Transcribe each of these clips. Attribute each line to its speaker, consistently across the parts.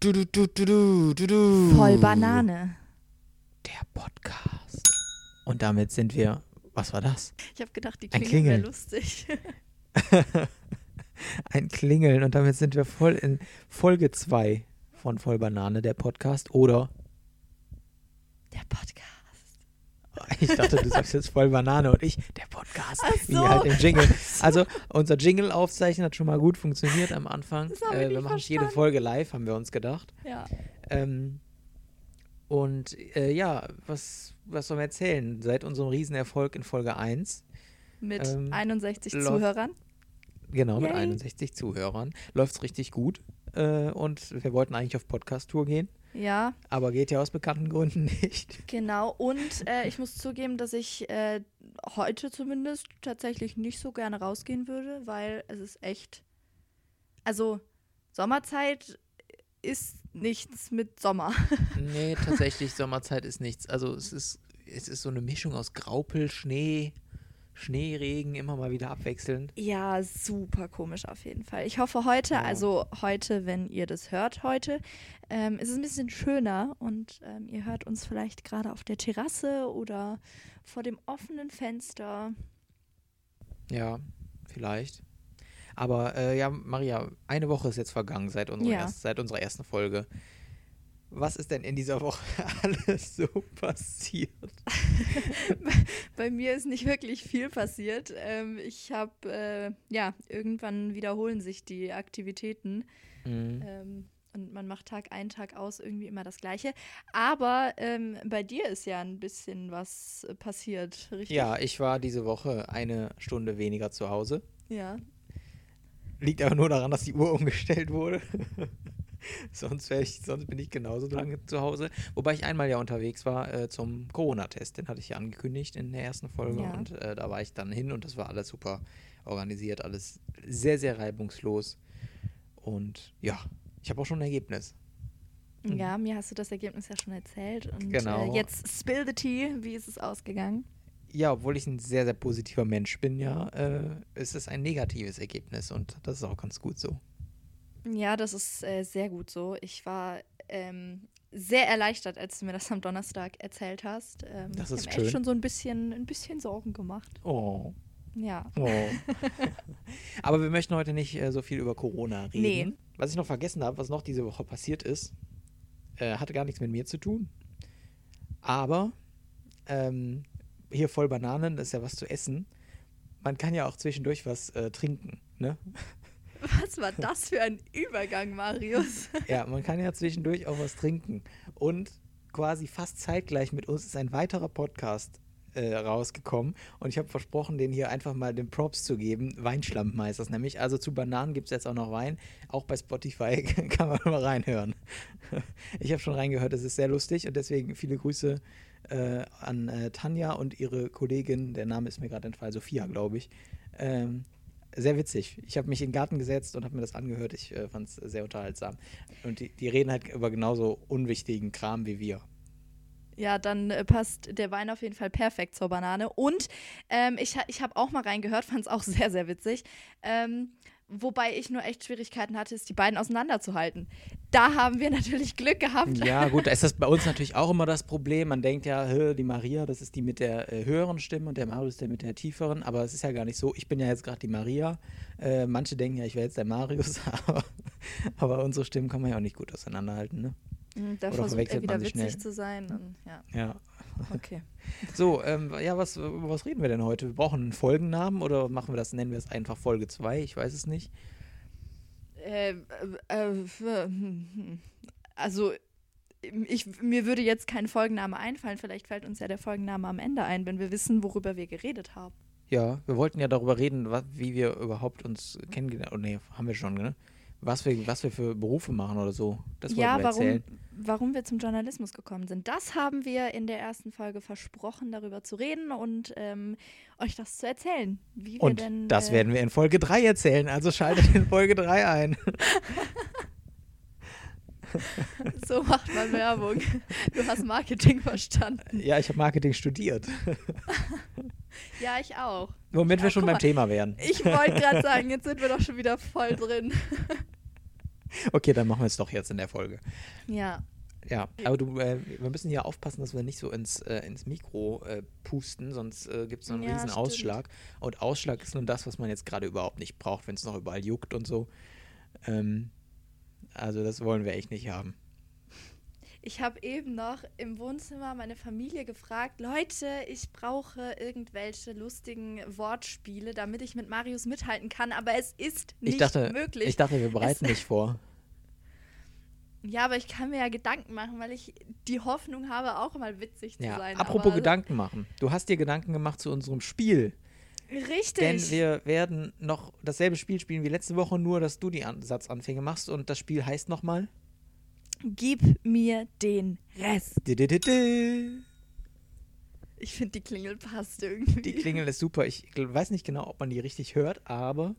Speaker 1: Du, du, du, du, du, du.
Speaker 2: Voll Banane.
Speaker 1: Der Podcast. Und damit sind wir. Was war das?
Speaker 2: Ich habe gedacht, die Klingel wäre
Speaker 1: Klingeln.
Speaker 2: lustig.
Speaker 1: Ein Klingeln. Und damit sind wir voll in Folge 2 von Voll Banane, der Podcast. Oder.
Speaker 2: Der Podcast.
Speaker 1: Ich dachte, du sagst jetzt voll Banane und ich, der Podcast.
Speaker 2: Ach
Speaker 1: Wie
Speaker 2: so.
Speaker 1: halt im Jingle.
Speaker 2: So.
Speaker 1: Also, unser Jingle aufzeichnen hat schon mal gut funktioniert am Anfang. Äh, wir
Speaker 2: nicht
Speaker 1: machen jede
Speaker 2: verstanden.
Speaker 1: Folge live, haben wir uns gedacht.
Speaker 2: Ja.
Speaker 1: Ähm, und äh, ja, was, was sollen wir erzählen? Seit unserem Riesenerfolg in Folge 1,
Speaker 2: Mit
Speaker 1: Ähm,
Speaker 2: 61
Speaker 1: läuft-
Speaker 2: Zuhörern.
Speaker 1: genau mit
Speaker 2: Yay.
Speaker 1: 61 Zuhörern, läuft es richtig gut. Äh, und wir wollten eigentlich auf Podcast-Tour gehen,
Speaker 2: Ja,
Speaker 1: aber geht ja aus bekannten Gründen nicht.
Speaker 2: genau. Und äh, ich muss zugeben, dass ich äh, heute zumindest tatsächlich nicht so gerne rausgehen würde, weil es ist echt. Also, Sommerzeit ist nichts mit Sommer.
Speaker 1: Nee, tatsächlich, Sommerzeit ist nichts. Also es ist, es ist so eine Mischung aus Graupel, Schnee, Schneeregen, immer mal wieder abwechselnd.
Speaker 2: Ja, super komisch auf jeden Fall. Ich hoffe heute,
Speaker 1: Ja.
Speaker 2: also heute, wenn ihr das hört heute, ähm, ist es ein bisschen schöner und ähm, ihr hört uns vielleicht gerade auf der Terrasse oder vor dem offenen Fenster.
Speaker 1: Ja, vielleicht. Aber äh, ja, Maria, eine Woche ist jetzt vergangen seit unserer,
Speaker 2: Ja.
Speaker 1: erst, seit unserer ersten Folge. Was ist denn in dieser Woche alles so passiert?
Speaker 2: Bei mir ist nicht wirklich viel passiert. Ähm, ich habe, äh, ja, irgendwann wiederholen sich die Aktivitäten.
Speaker 1: Mhm.
Speaker 2: Ähm, und man macht Tag ein, Tag aus irgendwie immer das Gleiche. Aber ähm, bei dir ist ja ein bisschen was passiert, richtig?
Speaker 1: Ja, ich war diese Woche eine Stunde weniger zu Hause.
Speaker 2: Ja.
Speaker 1: Liegt aber nur daran, dass die Uhr umgestellt wurde. sonst, ich, sonst bin ich genauso lange zu Hause. Wobei ich einmal ja unterwegs war äh, zum Corona-Test. Den hatte ich ja angekündigt in der ersten Folge.
Speaker 2: Ja.
Speaker 1: Und äh, da war ich dann hin und das war alles super organisiert. Alles sehr, sehr reibungslos. Und ja, ich habe auch schon ein Ergebnis. Mhm.
Speaker 2: Ja, mir hast du das Ergebnis ja schon erzählt. Und
Speaker 1: Genau.
Speaker 2: äh, jetzt spill the tea. Wie ist es ausgegangen?
Speaker 1: Ja, obwohl ich ein sehr, sehr positiver Mensch bin, ja, äh, ist es ein negatives Ergebnis und das ist auch ganz gut so.
Speaker 2: Ja, das ist äh, sehr gut so. Ich war ähm, sehr erleichtert, als du mir das am Donnerstag erzählt hast. Ähm,
Speaker 1: Das
Speaker 2: ich
Speaker 1: ist
Speaker 2: hab mir
Speaker 1: schön.
Speaker 2: echt schon so ein bisschen, ein bisschen Sorgen gemacht.
Speaker 1: Oh.
Speaker 2: Ja.
Speaker 1: Oh. Aber wir möchten heute nicht äh, so viel über Corona reden.
Speaker 2: Nee.
Speaker 1: Was ich noch vergessen habe, was noch diese Woche passiert ist, äh, hatte gar nichts mit mir zu tun. Aber ähm, hier voll Bananen, das ist ja was zu essen. Man kann ja auch zwischendurch was äh, trinken, ne?
Speaker 2: Was war das für ein Übergang, Marius?
Speaker 1: Ja, man kann ja zwischendurch auch was trinken. Und quasi fast zeitgleich mit uns ist ein weiterer Podcast äh, rausgekommen. Und ich habe versprochen, den hier einfach mal den Props zu geben. Weinschlampen heißt das nämlich. Also zu Bananen gibt es jetzt auch noch Wein. Auch bei Spotify kann man mal reinhören. Ich habe schon reingehört, es ist sehr lustig. Und deswegen viele Grüße äh, an äh, Tanja und ihre Kollegin. Der Name ist mir gerade entfallen, Sophia, glaube ich. Ähm, sehr witzig. Ich habe mich in den Garten gesetzt und habe mir das angehört. Ich äh, fand es sehr unterhaltsam. Und die, die reden halt über genauso unwichtigen Kram wie wir.
Speaker 2: Ja, dann äh, passt der Wein auf jeden Fall perfekt zur Banane. Und ähm, ich, ich habe auch mal reingehört, fand es auch sehr, sehr witzig. Ähm, wobei ich nur echt Schwierigkeiten hatte, es die beiden auseinanderzuhalten. Da haben wir natürlich Glück gehabt.
Speaker 1: Ja, gut, da ist das bei uns natürlich auch immer das Problem. Man denkt ja, die Maria, das ist die mit der äh, höheren Stimme und der Marius der mit der tieferen. Aber es ist ja gar nicht so. Ich bin ja jetzt gerade die Maria. Äh, manche denken ja, ich wäre jetzt der Marius. Aber, aber unsere Stimmen kann man ja auch nicht gut auseinanderhalten, ne?
Speaker 2: Mhm, Da
Speaker 1: Oder
Speaker 2: versucht er wieder witzig
Speaker 1: schnell.
Speaker 2: zu sein. Und, ja,
Speaker 1: Ja.
Speaker 2: Okay.
Speaker 1: So, ähm, ja, was, über was reden wir denn heute? Wir brauchen einen Folgennamen oder machen wir das, nennen wir es einfach Folge 2? Ich weiß es nicht.
Speaker 2: Äh, äh, äh, also, ich, mir würde jetzt kein Folgenname einfallen. Vielleicht fällt uns ja der Folgenname am Ende ein, wenn wir wissen, worüber wir geredet haben.
Speaker 1: Ja, wir wollten ja darüber reden, was, wie wir überhaupt uns kennengelernt Oh, nee, haben wir schon, ne? Was wir, was wir für Berufe machen oder so. Das wollten
Speaker 2: ja,
Speaker 1: wir
Speaker 2: warum,
Speaker 1: erzählen.
Speaker 2: warum wir zum Journalismus gekommen sind. Das haben wir in der ersten Folge versprochen, darüber zu reden und ähm, euch das zu erzählen. Wie wir
Speaker 1: Und
Speaker 2: denn,
Speaker 1: das
Speaker 2: äh,
Speaker 1: werden wir in Folge 3 erzählen, also schaltet in Folge 3 ein.
Speaker 2: So macht man Werbung. Du hast Marketing verstanden.
Speaker 1: Ja, ich habe Marketing studiert.
Speaker 2: Ja, ich auch.
Speaker 1: Womit
Speaker 2: Ja,
Speaker 1: wir schon
Speaker 2: guck
Speaker 1: beim
Speaker 2: mal.
Speaker 1: Thema wären.
Speaker 2: Ich wollte gerade sagen, jetzt sind wir doch schon wieder voll drin.
Speaker 1: okay, dann machen wir es doch jetzt in der Folge.
Speaker 2: Ja.
Speaker 1: Ja, aber du, äh, wir müssen hier aufpassen, dass wir nicht so ins, äh, ins Mikro äh, pusten, sonst äh, gibt es einen
Speaker 2: Ja,
Speaker 1: riesen
Speaker 2: stimmt.
Speaker 1: Ausschlag. Und Ausschlag ist nun das, was man jetzt gerade überhaupt nicht braucht, wenn es noch überall juckt und so. Ähm, also das wollen wir echt nicht haben.
Speaker 2: Ich habe eben noch im Wohnzimmer meine Familie gefragt, Leute, ich brauche irgendwelche lustigen Wortspiele, damit ich mit Marius mithalten kann, aber es ist nicht
Speaker 1: ich dachte,
Speaker 2: möglich.
Speaker 1: ich dachte, wir bereiten dich vor.
Speaker 2: ja, aber ich kann mir ja Gedanken machen, weil ich die Hoffnung habe, auch mal witzig zu
Speaker 1: Ja,
Speaker 2: sein.
Speaker 1: apropos
Speaker 2: aber
Speaker 1: Gedanken machen. Du hast dir Gedanken gemacht zu unserem Spiel.
Speaker 2: Richtig.
Speaker 1: Denn wir werden noch dasselbe Spiel spielen wie letzte Woche, nur dass du die An Satzanfänge machst. Und das Spiel heißt nochmal.
Speaker 2: Gib mir den Rest.
Speaker 1: Die
Speaker 2: Ich finde, die Klingel passt irgendwie.
Speaker 1: Klingel ist super. Ich weiß nicht genau, ob man die richtig hört, aber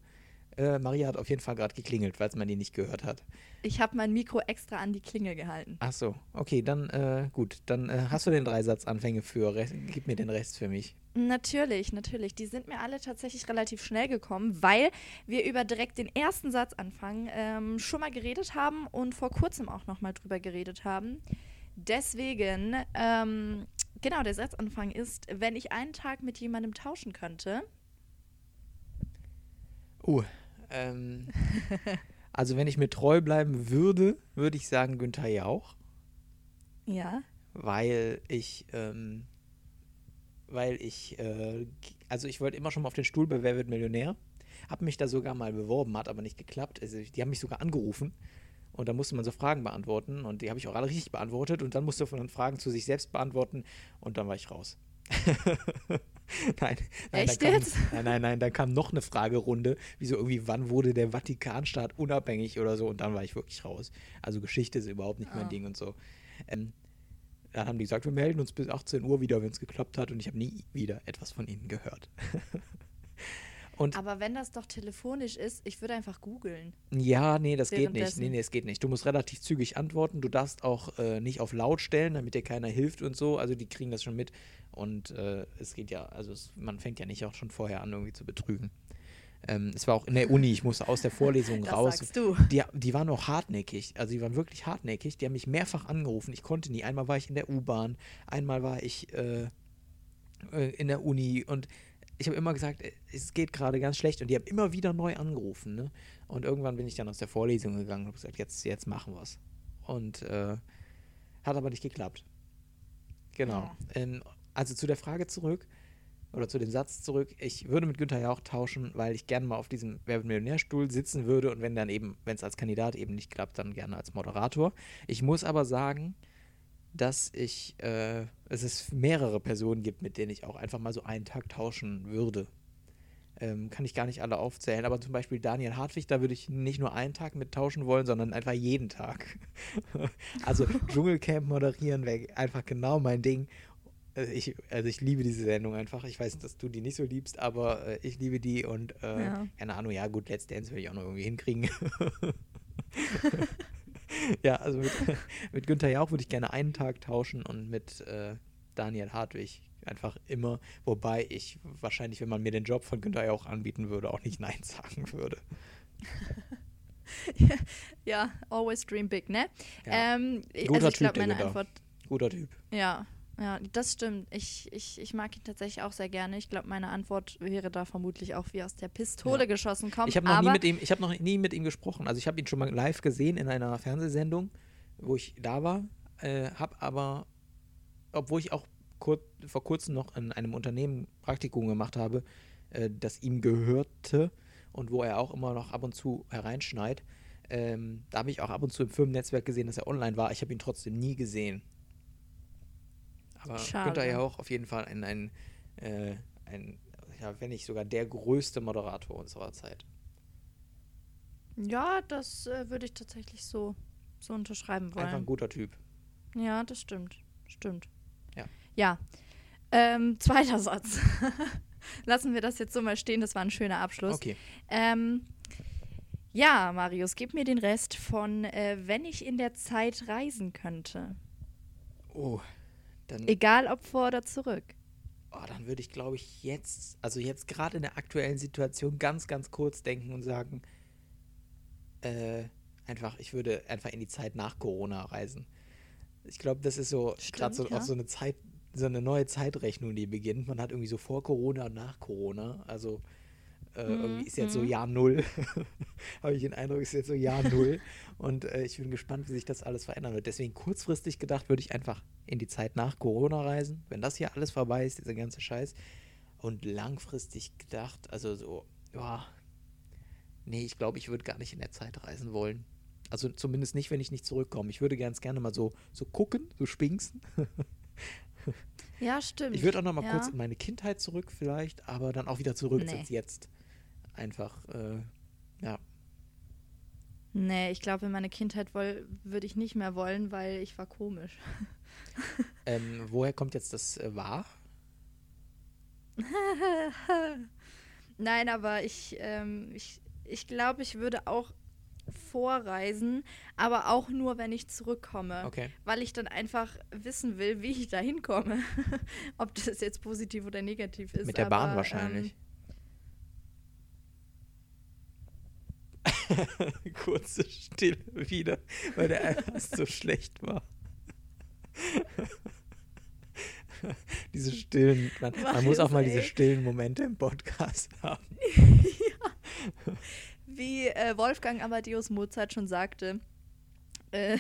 Speaker 1: äh, Maria hat auf jeden Fall gerade geklingelt, falls man die nicht gehört hat.
Speaker 2: Ich habe mein Mikro extra an die Klingel gehalten.
Speaker 1: Ach so, okay, dann äh, gut. Dann äh, hast du den Dreisatzanfänge für. Rest, gib mir den Rest für mich.
Speaker 2: Natürlich, natürlich. Die sind mir alle tatsächlich relativ schnell gekommen, weil wir über direkt den ersten Satzanfang ähm, schon mal geredet haben und vor kurzem auch noch mal drüber geredet haben. Deswegen, ähm, genau, der Satzanfang ist, wenn ich einen Tag mit jemandem tauschen könnte.
Speaker 1: Uh, ähm, also wenn ich mir treu bleiben würde, würde ich sagen Günther Jauch.
Speaker 2: Ja.
Speaker 1: weil ich, ähm, weil ich, äh, also ich wollte immer schon mal auf den Stuhl bei Wer wird Millionär, habe mich da sogar mal beworben, hat aber nicht geklappt. Also die haben mich sogar angerufen und da musste man so Fragen beantworten und die habe ich auch alle richtig beantwortet und dann musste man Fragen zu sich selbst beantworten und dann war ich raus. nein, nein,
Speaker 2: Echt
Speaker 1: kam,
Speaker 2: jetzt?
Speaker 1: nein, nein, nein, dann kam noch eine Fragerunde, wie so irgendwie, wann wurde der Vatikanstaat unabhängig oder so und dann war ich wirklich raus. Also Geschichte ist überhaupt nicht mein
Speaker 2: Ah.
Speaker 1: Ding und so. Ähm, dann haben die gesagt, wir melden uns bis 18 Uhr wieder, wenn es geklappt hat und ich habe nie wieder etwas von ihnen gehört. und
Speaker 2: Aber wenn das doch telefonisch ist, ich würde einfach googeln.
Speaker 1: ja, nee, das geht nicht. Nee, nee, es geht nicht. Du musst relativ zügig antworten. Du darfst auch äh, nicht auf laut stellen, damit dir keiner hilft und so. Also die kriegen das schon mit. Und äh, es geht ja, also es, man fängt ja nicht auch schon vorher an, irgendwie zu betrügen. Ähm, es war auch in der Uni, ich musste aus der Vorlesung
Speaker 2: Das
Speaker 1: raus.
Speaker 2: sagst du.
Speaker 1: Die, die waren auch hartnäckig. Also die waren wirklich hartnäckig. Die haben mich mehrfach angerufen. Ich konnte nie. Einmal war ich in der U-Bahn, einmal war ich äh, äh, in der Uni und ich habe immer gesagt, äh, es geht gerade ganz schlecht. Und die haben immer wieder neu angerufen. Ne? Und irgendwann bin ich dann aus der Vorlesung gegangen und habe gesagt, jetzt, jetzt machen wir es. Und äh, hat aber nicht geklappt. Genau.
Speaker 2: Ja.
Speaker 1: Ähm, also zu der Frage zurück oder zu dem Satz zurück, ich würde mit Günther Jauch tauschen, weil ich gerne mal auf diesem Wer Millionärstuhl sitzen würde und wenn dann eben, wenn es als Kandidat eben nicht klappt, dann gerne als Moderator. Ich muss aber sagen, dass ich, äh, dass es mehrere Personen gibt, mit denen ich auch einfach mal so einen Tag tauschen würde. Ähm, kann ich gar nicht alle aufzählen, aber zum Beispiel Daniel Hartwig, da würde ich nicht nur einen Tag mit tauschen wollen, sondern einfach jeden Tag. also Dschungelcamp moderieren wäre einfach genau mein Ding. Also ich, also ich liebe diese Sendung einfach. Ich weiß, dass du die nicht so liebst, aber äh, ich liebe die und äh,
Speaker 2: Ja.
Speaker 1: keine Ahnung, ja gut, Let's Dance will ich auch noch irgendwie hinkriegen. ja, also mit, mit Günther Jauch würde ich gerne einen Tag tauschen und mit äh, Daniel Hartwig einfach immer, wobei ich wahrscheinlich, wenn man mir den Job von Günther Jauch anbieten würde, auch nicht Nein sagen würde.
Speaker 2: Ja, always dream big, ne?
Speaker 1: Ja.
Speaker 2: Ähm,
Speaker 1: Guter
Speaker 2: also ich glaube, meine. Antwort,
Speaker 1: Guter Typ.
Speaker 2: ja, ja, das stimmt. Ich, ich, ich mag ihn tatsächlich auch sehr gerne. Ich glaube, meine Antwort wäre da vermutlich auch wie aus der Pistole
Speaker 1: Ja.
Speaker 2: geschossen kommen.
Speaker 1: Ich habe noch nie mit ihm, ich habe noch nie mit ihm gesprochen. Also ich habe ihn schon mal live gesehen in einer Fernsehsendung, wo ich da war, äh, habe aber, obwohl ich auch kur vor kurzem noch in einem Unternehmen Praktikum gemacht habe, äh, das ihm gehörte und wo er auch immer noch ab und zu hereinschneit, ähm, da habe ich auch ab und zu im Firmennetzwerk gesehen, dass er online war. Ich habe ihn trotzdem nie gesehen. Aber
Speaker 2: Schade.
Speaker 1: Günther ja auch auf jeden Fall ein, ein, äh, ein ja, wenn nicht sogar der größte Moderator unserer Zeit.
Speaker 2: ja, das äh, würde ich tatsächlich so, so unterschreiben wollen.
Speaker 1: Einfach ein guter Typ.
Speaker 2: Ja, das stimmt. Stimmt.
Speaker 1: Ja.
Speaker 2: Ja. Ähm, zweiter Satz. Lassen wir das jetzt so mal stehen, das war ein schöner Abschluss.
Speaker 1: Okay.
Speaker 2: Ähm, ja, Marius, gib mir den Rest von, äh, wenn ich in der Zeit reisen könnte.
Speaker 1: Oh, dann,
Speaker 2: Egal ob vor oder zurück.
Speaker 1: oh, dann würde ich, glaube ich, jetzt, also jetzt gerade in der aktuellen Situation ganz, ganz kurz denken und sagen, äh, einfach, ich würde einfach in die Zeit nach Corona reisen. Ich glaube, das ist so gerade so
Speaker 2: Stimmt,
Speaker 1: auch
Speaker 2: ja.
Speaker 1: so eine Zeit, so eine neue Zeitrechnung, die beginnt. Man hat irgendwie so vor Corona und nach Corona. Also äh,
Speaker 2: Mhm,
Speaker 1: irgendwie ist jetzt so Jahr Null. Habe ich den Eindruck, ist jetzt so Jahr Null. Und äh, ich bin gespannt, wie sich das alles verändern wird. Deswegen kurzfristig gedacht, würde ich einfach in die Zeit nach Corona reisen. Wenn das hier alles vorbei ist, dieser ganze Scheiß. Und langfristig gedacht, also so, ja, nee, ich glaube, ich würde gar nicht in der Zeit reisen wollen. Also zumindest nicht, wenn ich nicht zurückkomme. Ich würde ganz gerne mal so, so gucken, so spinksen.
Speaker 2: Ja, stimmt.
Speaker 1: Ich würde auch noch mal
Speaker 2: ja.
Speaker 1: kurz in meine Kindheit zurück vielleicht, aber dann auch wieder zurück
Speaker 2: Nee.
Speaker 1: ins Jetzt. Einfach, äh, ja.
Speaker 2: Nee, ich glaube, in meine Kindheit würde ich nicht mehr wollen, weil ich war komisch.
Speaker 1: Ähm, woher kommt jetzt das äh, Wahr?
Speaker 2: Nein, aber ich, ähm, ich, ich glaube, ich würde auch vorreisen, aber auch nur, wenn ich zurückkomme.
Speaker 1: Okay.
Speaker 2: Weil ich dann einfach wissen will, wie ich da hinkomme. Ob das jetzt positiv oder negativ ist.
Speaker 1: Mit der Bahn
Speaker 2: aber,
Speaker 1: wahrscheinlich. Kurze Stille wieder, weil der einfach so schlecht war. diese stillen, man, man muss auch mal
Speaker 2: Marius,
Speaker 1: diese
Speaker 2: ey.
Speaker 1: stillen Momente im Podcast haben.
Speaker 2: Ähm, wie äh, Wolfgang Amadeus Mozart schon sagte, äh,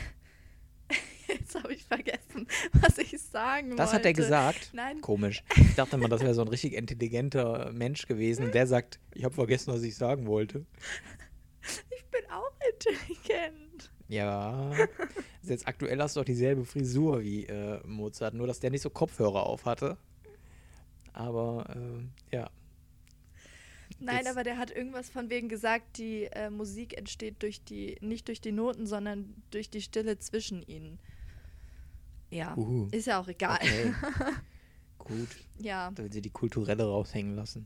Speaker 2: jetzt habe ich vergessen, was ich sagen
Speaker 1: Das
Speaker 2: wollte.
Speaker 1: hat er gesagt.
Speaker 2: Nein,
Speaker 1: Komisch. Ich dachte mal, das wäre so ein richtig intelligenter Mensch gewesen. Der sagt, ich habe vergessen, was ich sagen wollte.
Speaker 2: ich bin auch intelligent.
Speaker 1: Ja. Also jetzt aktuell hast du auch dieselbe Frisur wie äh, Mozart, nur dass der nicht so Kopfhörer auf hatte. Aber äh, ja.
Speaker 2: Nein,
Speaker 1: Jetzt-
Speaker 2: aber der hat irgendwas von wegen gesagt, die äh, Musik entsteht durch die, nicht durch die Noten, sondern durch die Stille zwischen ihnen. Ja,
Speaker 1: Uhu.
Speaker 2: ist ja auch egal.
Speaker 1: Okay. Gut.
Speaker 2: Ja,
Speaker 1: Da will sie die kulturelle raushängen lassen.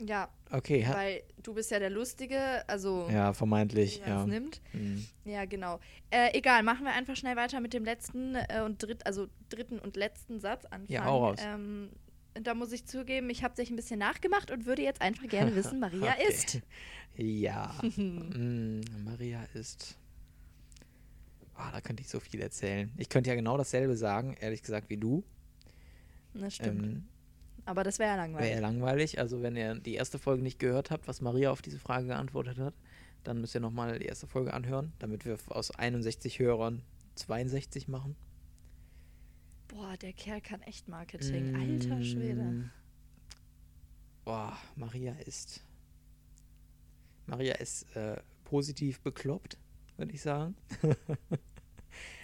Speaker 2: Ja,
Speaker 1: Okay,
Speaker 2: weil du bist ja der Lustige, also
Speaker 1: ja, vermeintlich, ja.
Speaker 2: nimmt.
Speaker 1: Hm.
Speaker 2: Ja, genau. Äh, egal, machen wir einfach schnell weiter mit dem letzten äh, und dritt, also dritten und letzten Satz anfangen.
Speaker 1: Ja, hau raus.
Speaker 2: Ähm, da muss ich zugeben, ich habe sich ein bisschen nachgemacht und würde jetzt einfach gerne wissen, Maria
Speaker 1: Okay.
Speaker 2: ist.
Speaker 1: Ja. mm, Maria ist. Ah, da könnte ich so viel erzählen. Ich könnte ja genau dasselbe sagen, ehrlich gesagt, wie du.
Speaker 2: Das stimmt.
Speaker 1: Ähm,
Speaker 2: Aber das wäre ja langweilig.
Speaker 1: Wäre ja langweilig. Also, wenn ihr die erste Folge nicht gehört habt, was Maria auf diese Frage geantwortet hat, dann müsst ihr nochmal die erste Folge anhören, damit wir aus 61 Hörern 62 machen.
Speaker 2: Boah, der Kerl kann echt Marketing. Alter Schwede.
Speaker 1: Mm. Boah, Maria ist. Maria ist äh, positiv bekloppt, würde ich sagen.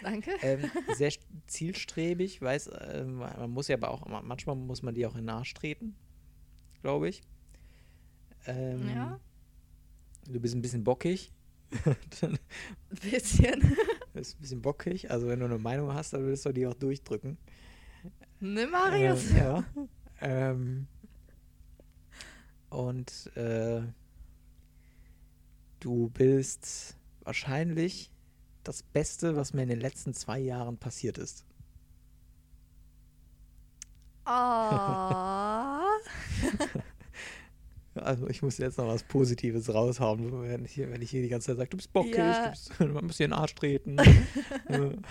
Speaker 2: Danke.
Speaker 1: ähm, sehr st- zielstrebig, weiß, äh, man muss ja aber auch, manchmal muss man die auch in Arsch treten, glaube ich. Ähm,
Speaker 2: Ja.
Speaker 1: Du bist ein bisschen bockig.
Speaker 2: Ein bisschen.
Speaker 1: bist ein bisschen bockig. Also wenn du eine Meinung hast, dann willst du die auch durchdrücken.
Speaker 2: ne, Marius?
Speaker 1: Ähm, ja. ähm, und äh, du bist wahrscheinlich das Beste, was mir in den letzten zwei Jahren passiert ist.
Speaker 2: Oh.
Speaker 1: Also ich muss jetzt noch was Positives raushauen, wenn ich hier, wenn ich hier die ganze Zeit sage, du bist bockig,
Speaker 2: Ja.
Speaker 1: du bist, man muss dir in den Arsch treten.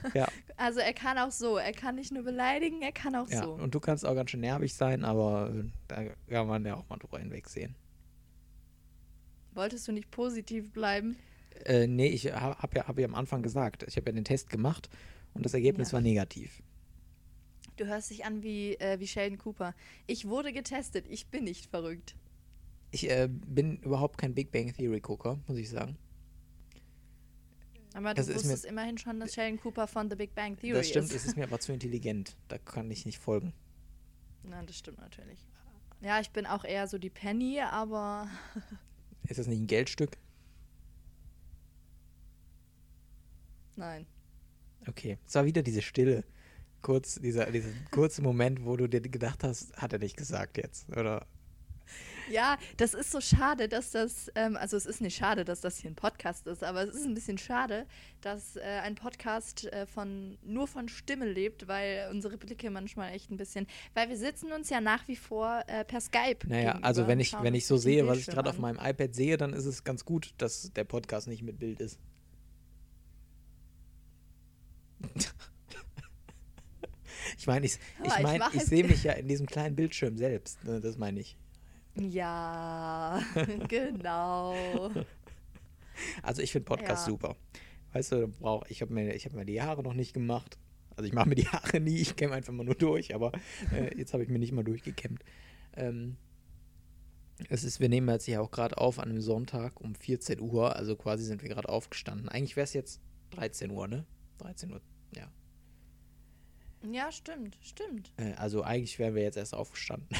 Speaker 1: ja,
Speaker 2: Also er kann auch so. Er kann nicht nur beleidigen, er kann auch
Speaker 1: ja.
Speaker 2: so.
Speaker 1: Und du kannst auch ganz schön nervig sein, aber da kann man ja auch mal drüber hinwegsehen.
Speaker 2: Wolltest du nicht positiv bleiben?
Speaker 1: Äh, nee, ich habe hab ja, hab ja am Anfang gesagt, ich habe ja den Test gemacht und das Ergebnis
Speaker 2: Ja.
Speaker 1: war negativ.
Speaker 2: Du hörst dich an wie, äh, wie Sheldon Cooper. Ich wurde getestet, ich bin nicht verrückt.
Speaker 1: Ich äh, bin überhaupt kein Big Bang Theory Gucker, muss ich sagen.
Speaker 2: Aber du
Speaker 1: Das ist mir-
Speaker 2: wusstest immerhin schon, dass Sheldon Cooper von The Big Bang Theory
Speaker 1: das stimmt,
Speaker 2: ist.
Speaker 1: es ist mir aber zu intelligent. Da kann ich nicht folgen.
Speaker 2: Nein, das stimmt natürlich. Ja, ich bin auch eher so die Penny, aber
Speaker 1: Ist das nicht ein Geldstück?
Speaker 2: Nein.
Speaker 1: Okay, es war wieder diese Stille. Kurz, dieser, dieser kurze Moment, wo du dir gedacht hast, hat er nicht gesagt jetzt. Oder
Speaker 2: Ja, das ist so schade, dass das, ähm, also es ist nicht schade, dass das hier ein Podcast ist, aber es ist ein bisschen schade, dass äh, ein Podcast äh, von nur von Stimme lebt, weil unsere Blicke manchmal echt ein bisschen, weil wir sitzen uns ja nach wie vor äh, per Skype.
Speaker 1: Naja, also wenn ich, wenn ich so sehe, was ich gerade auf meinem iPad sehe, dann ist es ganz gut, dass der Podcast nicht mit Bild ist. Ich meine, ich, ich, mein, ich, ich sehe mich ja in diesem kleinen Bildschirm selbst. Ne, das meine ich.
Speaker 2: Ja, genau.
Speaker 1: Also ich finde Podcast ja. super. Weißt du, brauch, ich habe mir, hab mir die Haare noch nicht gemacht. Also ich mache mir die Haare nie, ich kämme einfach mal nur durch, aber äh, jetzt habe ich mir nicht mal durchgekämmt. Ähm, es ist, wir nehmen jetzt hier auch gerade auf an einem Sonntag um 14 Uhr, also quasi sind wir gerade aufgestanden. Eigentlich wäre es jetzt 13 Uhr, ne? 13 Uhr, ja.
Speaker 2: Ja, stimmt, stimmt.
Speaker 1: Äh, also eigentlich wären wir jetzt erst aufgestanden.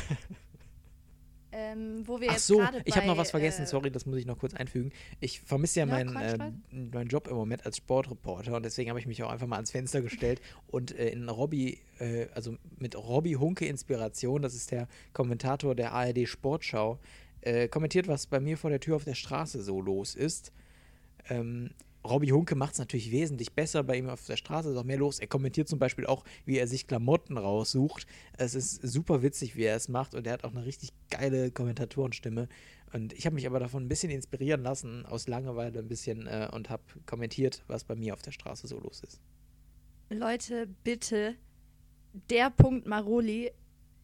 Speaker 2: Ähm, wo wir
Speaker 1: Ach
Speaker 2: jetzt
Speaker 1: so, ich habe noch was vergessen,
Speaker 2: äh,
Speaker 1: sorry, das muss ich noch kurz einfügen. Ich vermisse ja,
Speaker 2: Ja,
Speaker 1: meinen, ähm, meinen Job im Moment als Sportreporter und deswegen habe ich mich auch einfach mal ans Fenster gestellt und äh, in Robby, äh, also mit Robby Hunke Inspiration, das ist der Kommentator der ARD Sportschau, äh, kommentiert, was bei mir vor der Tür auf der Straße so los ist. Ähm, Robby Hunke macht es natürlich wesentlich besser. Bei ihm auf der Straße ist auch mehr los. Er kommentiert zum Beispiel auch, wie er sich Klamotten raussucht. Es ist super witzig, wie er es macht. Und er hat auch eine richtig geile Kommentatorenstimme. Und ich habe mich aber davon ein bisschen inspirieren lassen, aus Langeweile ein bisschen, äh, und habe kommentiert, was bei mir auf der Straße so los ist.
Speaker 2: Leute, bitte, der Punkt Maroli,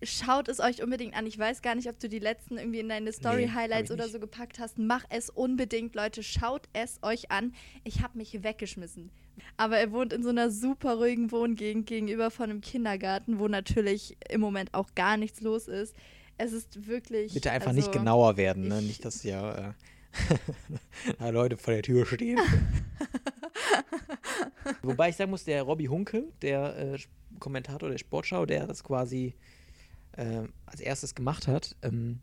Speaker 2: schaut es euch unbedingt an. Ich weiß gar nicht, ob du die letzten irgendwie in deine
Speaker 1: Nee,
Speaker 2: Story-Highlights
Speaker 1: ich
Speaker 2: oder so gepackt hast. Mach es unbedingt, Leute. Schaut es euch an. Ich habe mich weggeschmissen. Aber er wohnt in so einer super ruhigen Wohngegend gegenüber von einem Kindergarten, wo natürlich im Moment auch gar nichts los ist. Es ist wirklich.
Speaker 1: Bitte einfach
Speaker 2: also,
Speaker 1: nicht genauer werden, ne?
Speaker 2: ich-
Speaker 1: Nicht, dass ja, äh, Leute vor der Tür stehen. Wobei ich sagen muss, der Robby Hunke, der äh, Kommentator der Sportschau, der das quasi äh, als erstes gemacht hat, ähm,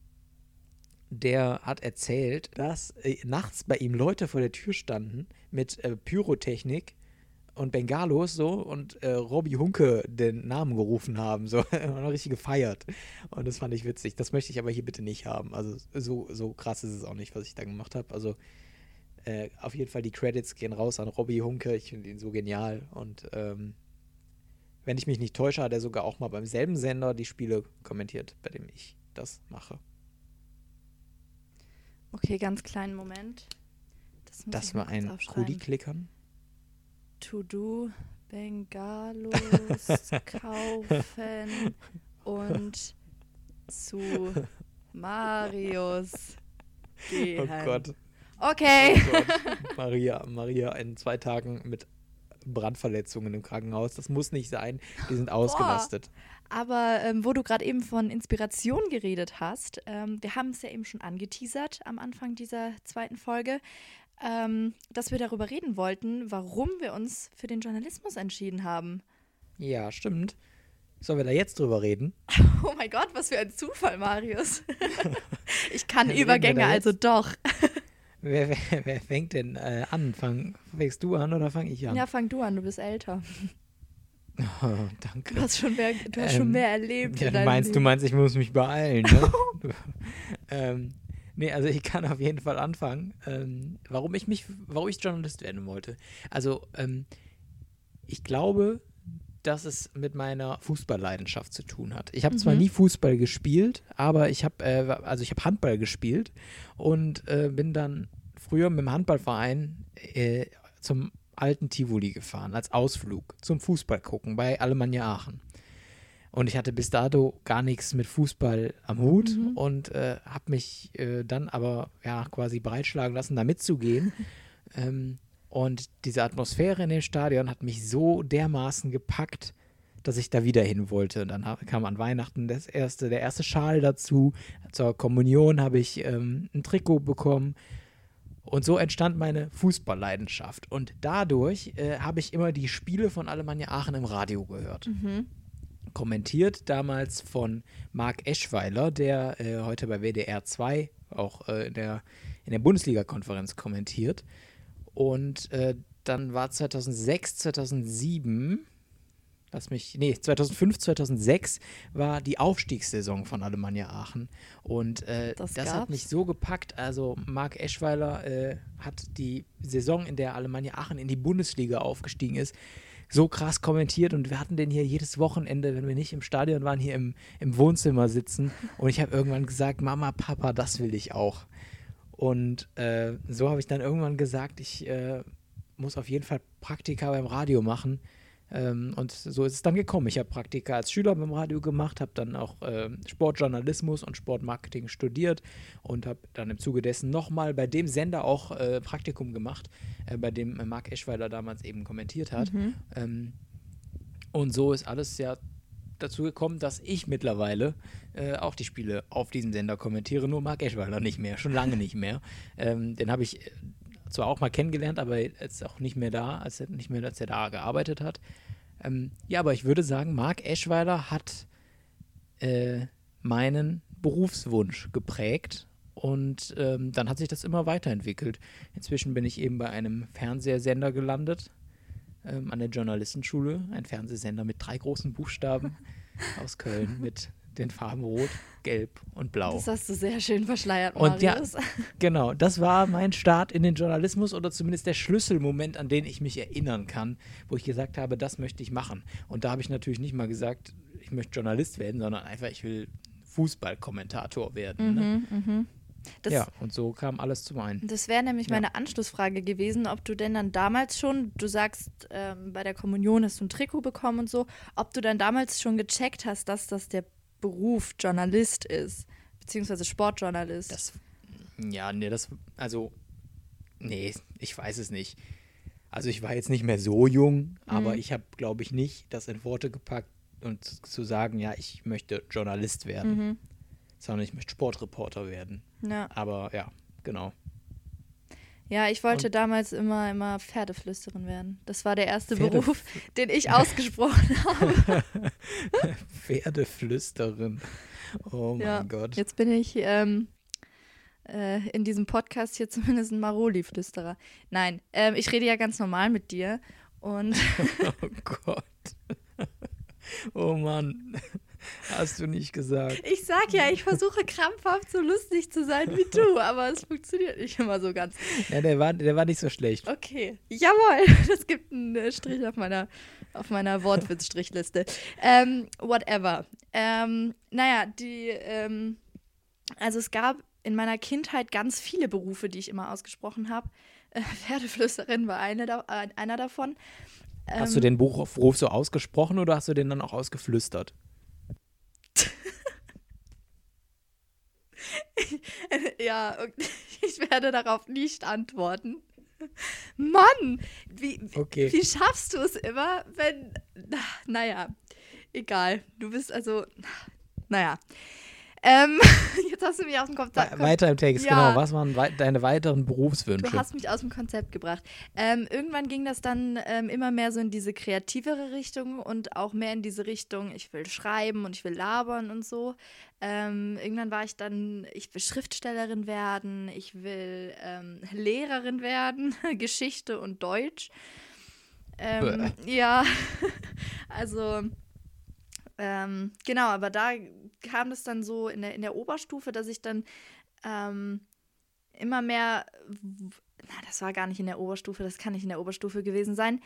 Speaker 1: der hat erzählt, dass äh, nachts bei ihm Leute vor der Tür standen mit äh, Pyrotechnik und Bengalos so und äh, Robby Hunke den Namen gerufen haben, so und richtig gefeiert. Und das fand ich witzig. Das möchte ich aber hier bitte nicht haben. Also so, so krass ist es auch nicht, was ich da gemacht habe. Also äh, auf jeden Fall die Credits gehen raus an Robby Hunke. Ich finde ihn so genial. Und ähm, wenn ich mich nicht täusche, hat er sogar auch mal beim selben Sender die Spiele kommentiert, bei dem ich das mache.
Speaker 2: Okay, ganz kleinen Moment. Das, muss
Speaker 1: Das war ein
Speaker 2: aufschreiben.
Speaker 1: Rudi-Klickern.
Speaker 2: To-Do, Bengalos kaufen und zu Marius gehen.
Speaker 1: Oh Gott.
Speaker 2: Okay.
Speaker 1: Oh Gott. Maria, Maria in zwei Tagen mit Brandverletzungen im Krankenhaus. Das muss nicht sein. Die sind ausgelastet.
Speaker 2: Aber ähm, wo du gerade eben von Inspiration geredet hast, ähm, wir haben es ja eben schon angeteasert am Anfang dieser zweiten Folge, ähm, dass wir darüber reden wollten, warum wir uns für den Journalismus entschieden haben.
Speaker 1: Ja, stimmt. Sollen wir da jetzt drüber reden?
Speaker 2: Oh mein Gott, was für ein Zufall, Marius. ich kann Übergänge, also doch.
Speaker 1: Wer, wer, wer fängt denn äh, an? Fang, fängst du an oder fange ich an?
Speaker 2: Ja, fang du an, du bist älter.
Speaker 1: Oh, danke.
Speaker 2: Du hast schon mehr, du hast schon
Speaker 1: Ähm,
Speaker 2: mehr erlebt.
Speaker 1: Ja, du meinst, du meinst, ich muss mich beeilen, ne? Du- ähm, nee, also ich kann auf jeden Fall anfangen, ähm, warum ich mich, warum ich Journalist werden wollte. Also, ähm, ich glaube, dass es mit meiner Fußballleidenschaft zu tun hat. Ich habe zwar
Speaker 2: Mhm.
Speaker 1: nie Fußball gespielt, aber ich habe, äh, also ich habe Handball gespielt und äh, bin dann früher mit dem Handballverein äh, zum alten Tivoli gefahren, als Ausflug zum Fußball gucken bei Alemannia Aachen. Und ich hatte bis dato gar nichts mit Fußball am Hut
Speaker 2: Mhm.
Speaker 1: und äh, habe mich äh, dann aber ja quasi breitschlagen lassen, da mitzugehen. ähm, und diese Atmosphäre in dem Stadion hat mich so dermaßen gepackt, dass ich da wieder hin wollte. Und dann kam an Weihnachten das erste, der erste Schal dazu. Zur Kommunion habe ich ähm, ein Trikot bekommen. Und so entstand meine Fußballleidenschaft. Und dadurch äh, habe ich immer die Spiele von Alemannia Aachen im Radio gehört
Speaker 2: Mhm.
Speaker 1: kommentiert, damals von Marc Eschweiler, der äh, heute bei WDR 2 auch äh, in der, in der Bundesliga-Konferenz kommentiert. Und äh, dann war 2006, 2007, lass mich, nee, 2005, 2006 war die Aufstiegssaison von Alemannia Aachen. Und äh, das, das hat mich so gepackt. Also Marc Eschweiler äh, hat die Saison, in der Alemannia Aachen in die Bundesliga aufgestiegen ist, so krass kommentiert und wir hatten den hier jedes Wochenende, wenn wir nicht im Stadion waren, hier im, im Wohnzimmer sitzen. Und ich habe irgendwann gesagt, Mama, Papa, das will ich auch. Und äh, so habe ich dann irgendwann gesagt, ich äh, muss auf jeden Fall Praktika beim Radio machen. Ähm, und so ist es dann gekommen. Ich habe Praktika als Schüler beim Radio gemacht, habe dann auch äh, Sportjournalismus und Sportmarketing studiert und habe dann im Zuge dessen nochmal bei dem Sender auch äh, Praktikum gemacht, äh, bei dem Marc Eschweiler damals eben kommentiert hat. Mhm. Ähm, und so ist alles ja dazu gekommen, dass ich mittlerweile äh, auch die Spiele auf diesem Sender kommentiere, nur Marc Eschweiler nicht mehr, schon lange nicht mehr. Ähm, den habe ich äh, zwar auch mal kennengelernt, aber jetzt auch nicht mehr da, als er nicht mehr, als er da gearbeitet hat. Ähm, ja, aber ich würde sagen, Marc Eschweiler hat äh, meinen Berufswunsch geprägt und ähm, dann hat sich das immer weiterentwickelt. Inzwischen bin ich eben bei einem Fernsehsender gelandet, ähm, an der Journalistenschule, ein Fernsehsender mit drei großen Buchstaben aus Köln mit den Farben Rot, Gelb und Blau.
Speaker 2: Das hast du sehr schön verschleiert, Marius.
Speaker 1: Und ja, genau, das war mein Start in den Journalismus oder zumindest der Schlüsselmoment, an den ich mich erinnern kann, wo ich gesagt habe, das möchte ich machen. Und da habe ich natürlich nicht mal gesagt, ich möchte Journalist werden, sondern einfach, ich will Fußballkommentator werden. Ne? Mhm, ne? Das, ja, und so kam alles zum einen.
Speaker 2: Das wäre nämlich ja. meine Anschlussfrage gewesen, ob du denn dann damals schon, du sagst, ähm, bei der Kommunion hast du ein Trikot bekommen und so, ob du dann damals schon gecheckt hast, dass das der Beruf Journalist ist, beziehungsweise Sportjournalist.
Speaker 1: Das, ja, nee, das, also, nee, ich weiß es nicht. Also ich war jetzt nicht mehr so jung, aber mhm. ich habe, glaube ich, nicht das in Worte gepackt und zu sagen, ja, ich möchte Journalist werden, mhm. Sondern ich möchte Sportreporter werden. Ja. Aber ja, genau.
Speaker 2: Ja, ich wollte und damals immer, immer Pferdeflüsterin werden. Das war der erste Pferde Beruf, den ich ausgesprochen habe.
Speaker 1: Pferdeflüsterin. Oh mein ja, Gott.
Speaker 2: Jetzt bin ich ähm, äh, in diesem Podcast hier zumindest ein Maroli-Flüsterer. Nein, ähm, ich rede ja ganz normal mit dir. Und
Speaker 1: oh Gott. Oh Mann. Hast du nicht gesagt.
Speaker 2: Ich sag ja, ich versuche krampfhaft so lustig zu sein wie du, aber es funktioniert nicht immer so ganz.
Speaker 1: Ja, der war, der war nicht so schlecht.
Speaker 2: Okay. Jawohl. Das gibt einen äh, Strich auf meiner, auf meiner Wortwitz-Strichliste. Ähm, whatever. Ähm, naja, die, ähm, also es gab in meiner Kindheit ganz viele Berufe, die ich immer ausgesprochen habe. Äh, Pferdeflüsterin war eine da, äh, einer davon.
Speaker 1: Hast du ähm, den Beruf so ausgesprochen oder hast du den dann auch ausgeflüstert?
Speaker 2: ja, ich werde darauf nicht antworten. Mann, wie, okay. wie schaffst du es immer, wenn. Naja, egal. Du bist also. Naja. Ähm, jetzt hast du mich aus dem Konzept.
Speaker 1: Weiter im Text, ja. genau. Was waren wei deine weiteren Berufswünsche?
Speaker 2: Du hast mich aus dem Konzept gebracht. Ähm, irgendwann ging das dann ähm, immer mehr so in diese kreativere Richtung und auch mehr in diese Richtung, ich will schreiben und ich will labern und so. Ähm, irgendwann war ich dann, ich will Schriftstellerin werden, ich will ähm, Lehrerin werden, Geschichte und Deutsch. Ähm, ja, also ähm, genau, aber da kam das dann so in der, in der Oberstufe, dass ich dann ähm, immer mehr, na, das war gar nicht in der Oberstufe, das kann nicht in der Oberstufe gewesen sein.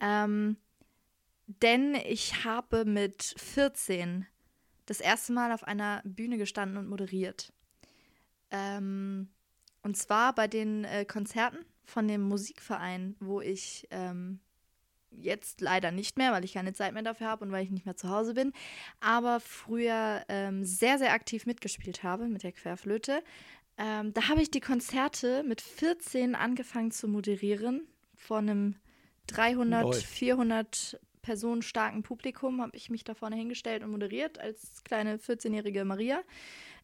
Speaker 2: Ähm, denn ich habe mit 14 das erste Mal auf einer Bühne gestanden und moderiert. Ähm, und zwar bei den äh, Konzerten von dem Musikverein, wo ich ähm, Jetzt leider nicht mehr, weil ich keine Zeit mehr dafür habe und weil ich nicht mehr zu Hause bin. Aber früher ähm, sehr, sehr aktiv mitgespielt habe mit der Querflöte. Ähm, da habe ich die Konzerte mit 14 angefangen zu moderieren. Vor einem 300, Lol. 400 Personen starken Publikum habe ich mich da vorne hingestellt und moderiert als kleine 14-jährige Maria.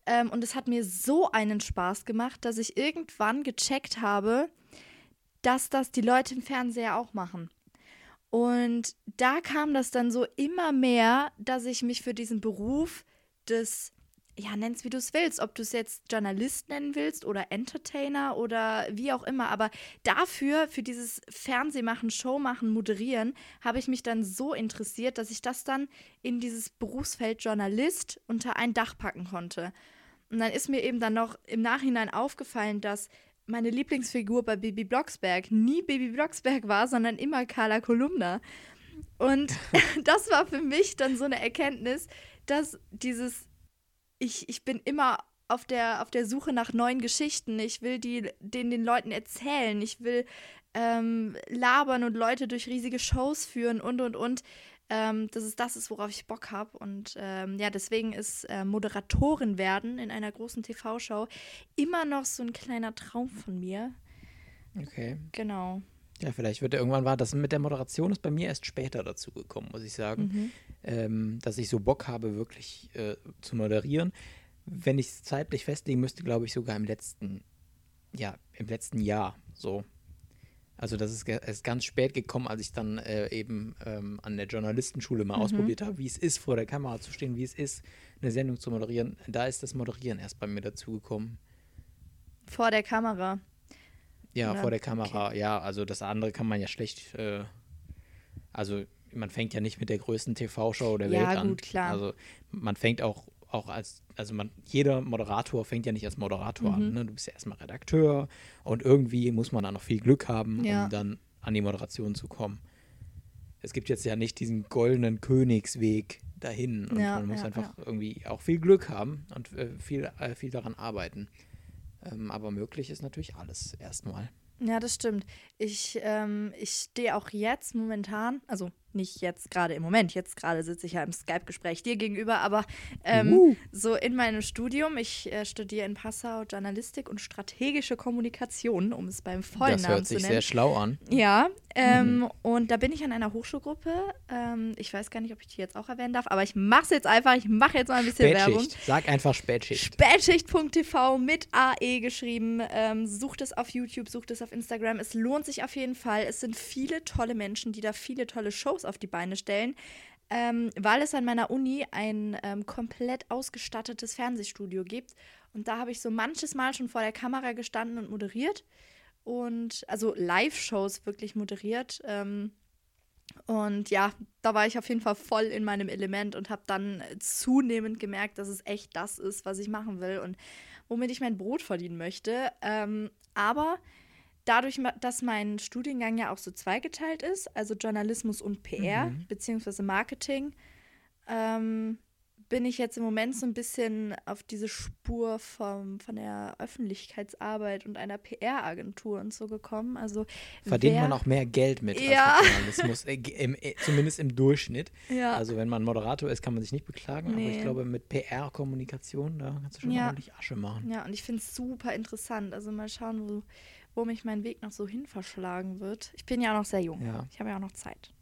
Speaker 2: Ähm, und es hat mir so einen Spaß gemacht, dass ich irgendwann gecheckt habe, dass das die Leute im Fernseher auch machen. Und da kam das dann so immer mehr, dass ich mich für diesen Beruf des ja, nenn's wie du es willst, ob du es jetzt Journalist nennen willst oder Entertainer oder wie auch immer. Aber dafür, für dieses Fernsehmachen, Showmachen, Moderieren, habe ich mich dann so interessiert, dass ich das dann in dieses Berufsfeld Journalist unter ein Dach packen konnte. Und dann ist mir eben dann noch im Nachhinein aufgefallen, dass meine Lieblingsfigur bei Baby Blocksberg nie Baby Blocksberg war, sondern immer Carla Kolumna. Und das war für mich dann so eine Erkenntnis, dass dieses ich, ich bin immer auf der, auf der Suche nach neuen Geschichten. Ich will die den, den Leuten erzählen. Ich will ähm, labern und Leute durch riesige Shows führen und, und, und. Ähm, das ist das, ist, worauf ich Bock habe. Und ähm, ja, deswegen ist äh, Moderatorin werden in einer großen TV-Show immer noch so ein kleiner Traum von mir.
Speaker 1: Okay.
Speaker 2: Genau.
Speaker 1: Ja, vielleicht wird er irgendwann war. Das mit der Moderation ist bei mir erst später dazu gekommen, muss ich sagen.
Speaker 2: Mhm.
Speaker 1: Ähm, dass ich so Bock habe, wirklich äh, zu moderieren. Wenn ich es zeitlich festlegen müsste, glaube ich sogar im letzten, ja, im letzten Jahr so. Also das ist erst ganz spät gekommen, als ich dann äh, eben ähm, an der Journalistenschule mal
Speaker 2: Mhm.
Speaker 1: ausprobiert habe, wie es ist, vor der Kamera zu stehen, wie es ist, eine Sendung zu moderieren. Da ist das Moderieren erst bei mir dazu gekommen.
Speaker 2: Vor der Kamera.
Speaker 1: Ja,
Speaker 2: Ja,
Speaker 1: vor der Kamera, ja. Also das andere kann man ja schlecht, äh, also man fängt ja nicht mit der größten TV-Show der
Speaker 2: Ja,
Speaker 1: Welt an.
Speaker 2: gut, klar.
Speaker 1: Also man fängt auch, auch als, also man, jeder Moderator fängt ja nicht als Moderator
Speaker 2: Mhm.
Speaker 1: an. Ne? Du bist ja erstmal Redakteur und irgendwie muss man dann noch viel Glück haben,
Speaker 2: Ja.
Speaker 1: um dann an die Moderation zu kommen. Es gibt jetzt ja nicht diesen goldenen Königsweg dahin und
Speaker 2: Ja,
Speaker 1: man muss
Speaker 2: ja,
Speaker 1: einfach irgendwie auch viel Glück haben und äh, viel, äh, viel daran arbeiten. Ähm, aber möglich ist natürlich alles erstmal.
Speaker 2: Ja, das stimmt. Ich, ähm, ich stehe auch jetzt momentan, also nicht jetzt gerade im Moment, jetzt gerade sitze ich ja im Skype-Gespräch dir gegenüber, aber ähm,
Speaker 1: Uh.
Speaker 2: so in meinem Studium, ich äh, studiere in Passau Journalistik und strategische Kommunikation, um es beim vollen
Speaker 1: Das
Speaker 2: Namen
Speaker 1: hört
Speaker 2: zu
Speaker 1: sich
Speaker 2: nennen.
Speaker 1: sehr schlau an.
Speaker 2: Ja, ähm, und da bin ich an einer Hochschulgruppe. Ähm, ich weiß gar nicht, ob ich die jetzt auch erwähnen darf, aber ich mache es jetzt einfach. Ich mache jetzt mal ein bisschen Werbung.
Speaker 1: Spätschicht. Sag einfach Spätschicht.
Speaker 2: Spätschicht.tv mit AE geschrieben. Ähm, sucht es auf YouTube, sucht es auf Instagram. Es lohnt sich auf jeden Fall. Es sind viele tolle Menschen, die da viele tolle Shows auf die Beine stellen. Ähm, weil es an meiner Uni ein ähm, komplett ausgestattetes Fernsehstudio gibt. Und da habe ich so manches Mal schon vor der Kamera gestanden und moderiert. Und also Live-Shows wirklich moderiert. Ähm, und ja, da war ich auf jeden Fall voll in meinem Element und habe dann zunehmend gemerkt, dass es echt das ist, was ich machen will und womit ich mein Brot verdienen möchte. Ähm, aber dadurch, dass mein Studiengang ja auch so zweigeteilt ist, also Journalismus und PR,
Speaker 1: Mhm.
Speaker 2: beziehungsweise Marketing, ähm, bin ich jetzt im Moment so ein bisschen auf diese Spur vom, von der Öffentlichkeitsarbeit und einer PR-Agentur und so gekommen. Also
Speaker 1: Verdient
Speaker 2: wer-
Speaker 1: man auch mehr Geld mit
Speaker 2: Ja.
Speaker 1: als Journalismus, äh, im, äh, zumindest im Durchschnitt.
Speaker 2: Ja.
Speaker 1: Also wenn man Moderator ist, kann man sich nicht beklagen, aber
Speaker 2: Nee.
Speaker 1: ich glaube mit PR-Kommunikation, da kannst du schon
Speaker 2: Ja.
Speaker 1: ordentlich Asche machen.
Speaker 2: Ja, und ich finde es super interessant. Also mal schauen, wo, wo mich mein Weg noch so hin verschlagen wird. Ich bin ja auch noch sehr jung.
Speaker 1: Ja.
Speaker 2: Ich habe ja auch noch Zeit.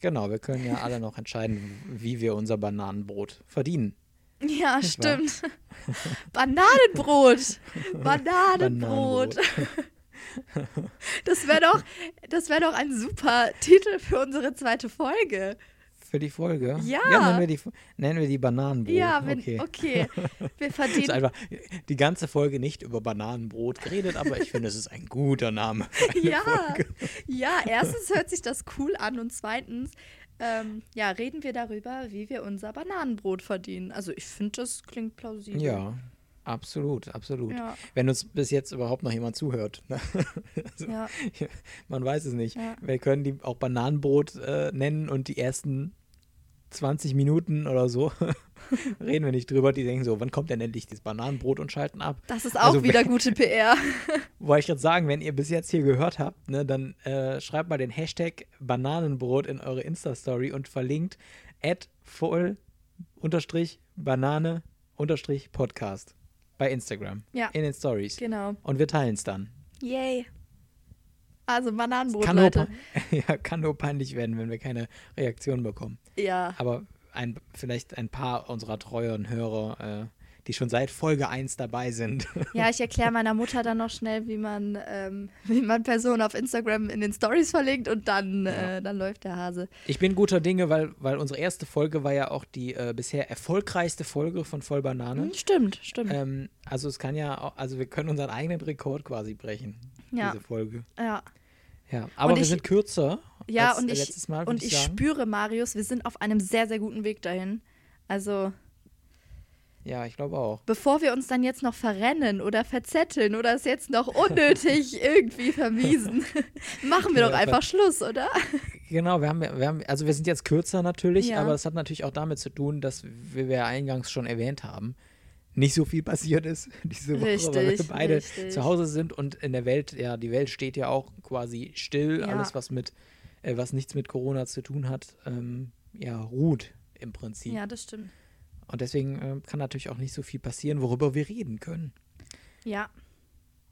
Speaker 1: Genau, wir können ja alle noch entscheiden, wie wir unser Bananenbrot verdienen.
Speaker 2: Ja,
Speaker 1: Nicht
Speaker 2: stimmt. Bananenbrot. Bananenbrot.
Speaker 1: Bananenbrot.
Speaker 2: Das wäre doch, das wär doch ein super Titel für unsere zweite Folge.
Speaker 1: Für die Folge?
Speaker 2: Ja.
Speaker 1: nennen, wir die, nennen wir die Bananenbrot.
Speaker 2: Ja, wenn,
Speaker 1: okay.
Speaker 2: okay. Wir
Speaker 1: Ist
Speaker 2: verdienen.
Speaker 1: einfach die ganze Folge nicht über Bananenbrot geredet, aber ich finde, es ist ein guter Name.
Speaker 2: Ja,
Speaker 1: Folge.
Speaker 2: ja, erstens hört sich das cool an und zweitens, ähm, ja, reden wir darüber, wie wir unser Bananenbrot verdienen. Also ich finde, das klingt plausibel.
Speaker 1: Ja, absolut, absolut.
Speaker 2: Ja.
Speaker 1: Wenn uns bis jetzt überhaupt noch jemand zuhört. Ne? Also,
Speaker 2: Ja.
Speaker 1: Man weiß es nicht.
Speaker 2: Ja.
Speaker 1: Wir können die auch Bananenbrot äh, nennen und die ersten 20 Minuten oder so reden wir nicht drüber. Die denken so, wann kommt denn endlich dieses Bananenbrot und schalten ab.
Speaker 2: Das ist auch
Speaker 1: Also,
Speaker 2: wieder gute PR.
Speaker 1: Wollte ich gerade sagen, wenn ihr bis jetzt hier gehört habt, ne, dann äh, schreibt mal den Hashtag Bananenbrot in eure Insta-Story und verlinkt at voll unterstrich Banane unterstrich Podcast bei Instagram.
Speaker 2: Ja.
Speaker 1: In den Stories.
Speaker 2: Genau.
Speaker 1: Und wir teilen es dann.
Speaker 2: Yay. Also Bananenbrot,
Speaker 1: Kann nur,
Speaker 2: Leute.
Speaker 1: pe- ja, kann nur peinlich werden, wenn wir keine Reaktion bekommen.
Speaker 2: Ja.
Speaker 1: Aber ein, vielleicht ein paar unserer treueren Hörer, äh, die schon seit Folge 1 dabei sind.
Speaker 2: Ja, ich erkläre meiner Mutter dann noch schnell, wie man, ähm, wie man Personen auf Instagram in den Stories verlinkt und dann,
Speaker 1: Ja.
Speaker 2: äh, dann läuft der Hase.
Speaker 1: Ich bin guter Dinge, weil, weil unsere erste Folge war ja auch die äh, bisher erfolgreichste Folge von Voll Banane.
Speaker 2: Hm, stimmt, stimmt.
Speaker 1: Ähm, also es kann ja auch, also wir können unseren eigenen Rekord quasi brechen,
Speaker 2: Ja.
Speaker 1: diese Folge.
Speaker 2: ja.
Speaker 1: Ja, aber
Speaker 2: Und
Speaker 1: wir
Speaker 2: ich-
Speaker 1: sind kürzer
Speaker 2: Ja,
Speaker 1: als
Speaker 2: und ich,
Speaker 1: letztes Mal,
Speaker 2: und ich
Speaker 1: sagen.
Speaker 2: spüre, Marius, wir sind auf einem sehr, sehr guten Weg dahin. Also,
Speaker 1: Ja, ich glaube auch.
Speaker 2: bevor wir uns dann jetzt noch verrennen oder verzetteln oder es jetzt noch unnötig irgendwie vermiesen, machen wir
Speaker 1: Ja,
Speaker 2: doch einfach Schluss, oder?
Speaker 1: Genau, wir haben, wir haben, also wir sind jetzt kürzer natürlich,
Speaker 2: Ja.
Speaker 1: aber das hat natürlich auch damit zu tun, dass, wir ja eingangs schon erwähnt haben, nicht so viel passiert ist diese Woche, weil wir
Speaker 2: Richtig,
Speaker 1: beide
Speaker 2: richtig.
Speaker 1: zu Hause sind und in der Welt, ja, die Welt steht ja auch quasi still,
Speaker 2: Ja.
Speaker 1: alles was mit, äh, was nichts mit Corona zu tun hat, ähm, ja, ruht im Prinzip.
Speaker 2: Ja, das stimmt.
Speaker 1: Und deswegen äh, kann natürlich auch nicht so viel passieren, worüber wir reden können.
Speaker 2: Ja,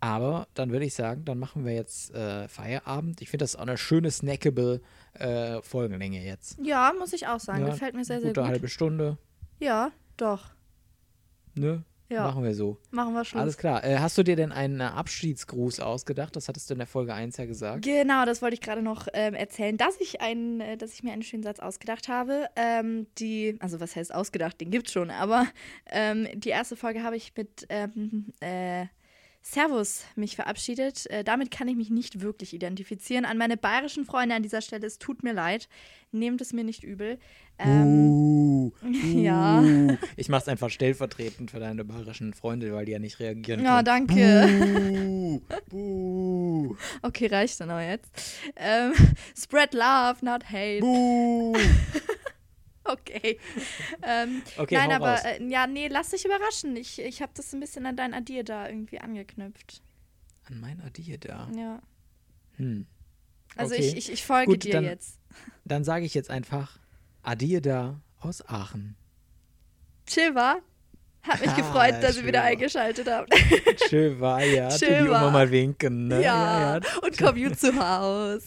Speaker 1: Aber dann würde ich sagen, dann machen wir jetzt äh, Feierabend. Ich finde das auch eine schöne, snackable äh, Folgenlänge jetzt.
Speaker 2: ja, muss ich auch sagen.
Speaker 1: Ja,
Speaker 2: Gefällt mir sehr, sehr
Speaker 1: Gute
Speaker 2: gut.
Speaker 1: halbe Stunde,
Speaker 2: Ja, doch.
Speaker 1: Ne?
Speaker 2: Ja,
Speaker 1: Machen wir so.
Speaker 2: machen wir Schluss.
Speaker 1: Alles klar. Äh, hast du dir denn einen äh, Abschiedsgruß ausgedacht? Das hattest du in der Folge 1 ja gesagt.
Speaker 2: Genau, das wollte ich gerade noch ähm, erzählen, dass ich, einen, äh, dass ich mir einen schönen Satz ausgedacht habe. Ähm, die, also was heißt ausgedacht, den gibt's schon, aber ähm, die erste Folge habe ich mit ähm, äh, Servus mich verabschiedet. Äh, damit kann ich mich nicht wirklich identifizieren. An meine bayerischen Freunde an dieser Stelle, es tut mir leid. Nehmt es mir nicht übel. Ähm,
Speaker 1: Uh,
Speaker 2: ja.
Speaker 1: uh. Ich mach's einfach stellvertretend für deine bayerischen Freunde, weil die ja nicht reagieren
Speaker 2: Ja,
Speaker 1: können.
Speaker 2: danke.
Speaker 1: Buh, buh,
Speaker 2: Okay, reicht dann auch jetzt. Ähm, spread love, not hate.
Speaker 1: buh.
Speaker 2: Okay. ähm,
Speaker 1: Okay,
Speaker 2: nein, aber äh, ja, nee, lass dich überraschen. Ich, ich habe das ein bisschen an dein Adier da irgendwie angeknüpft.
Speaker 1: An mein Adier da.
Speaker 2: Ja.
Speaker 1: Hm.
Speaker 2: Also
Speaker 1: Okay.
Speaker 2: ich, ich, ich folge
Speaker 1: Gut,
Speaker 2: dir
Speaker 1: dann-
Speaker 2: jetzt.
Speaker 1: Dann sage ich jetzt einfach Adier da aus Aachen.
Speaker 2: Chill war. Hat mich
Speaker 1: Ah,
Speaker 2: gefreut, dass ihr wieder eingeschaltet habt.
Speaker 1: Schön war ja.
Speaker 2: Schön war.
Speaker 1: mal winken, ne?
Speaker 2: ja, und komm you zu Haus.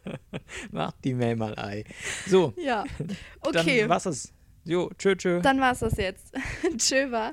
Speaker 1: Mach die Mail mal ei. So,
Speaker 2: ja. Okay,
Speaker 1: dann was ist. Jo, tschö, tschö.
Speaker 2: dann war's das jetzt. Chill war.